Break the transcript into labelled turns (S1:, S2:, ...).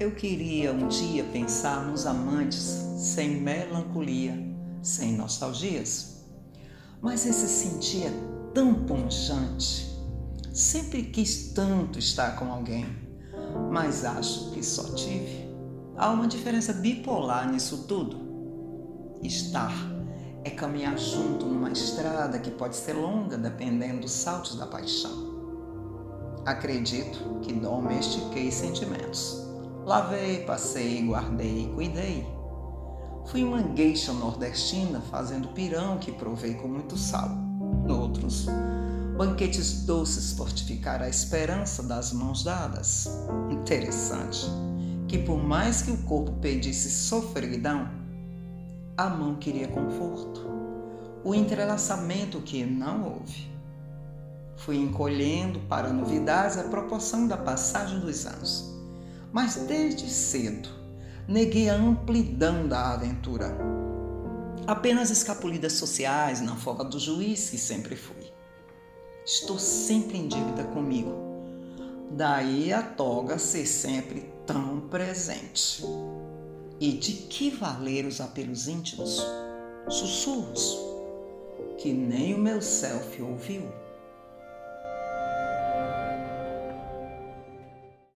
S1: Eu queria um dia pensar nos amantes sem melancolia, sem nostalgias. Mas esse sentir é tão punjante. Sempre quis tanto estar com alguém, mas acho que só tive. Há uma diferença bipolar nisso tudo. Estar é caminhar junto numa estrada que pode ser longa dependendo dos saltos da paixão. Acredito que domestiquei sentimentos Lavei, passei, guardei, cuidei. Fui uma gueixa nordestina fazendo pirão que provei com muito sal. Outros, banquetes doces fortificar a esperança das mãos dadas. Interessante que por mais que o corpo pedisse sofreguidão, a mão queria conforto. O entrelaçamento que não houve. Fui encolhendo para novidades à proporção da passagem dos anos mas desde cedo neguei a amplidão da aventura. Apenas escapulidas sociais na folga do juiz que sempre fui. Estou sempre em dívida comigo. Daí a toga ser sempre tão presente. E de que valer os apelos íntimos, sussurros, que nem o meu self ouviu?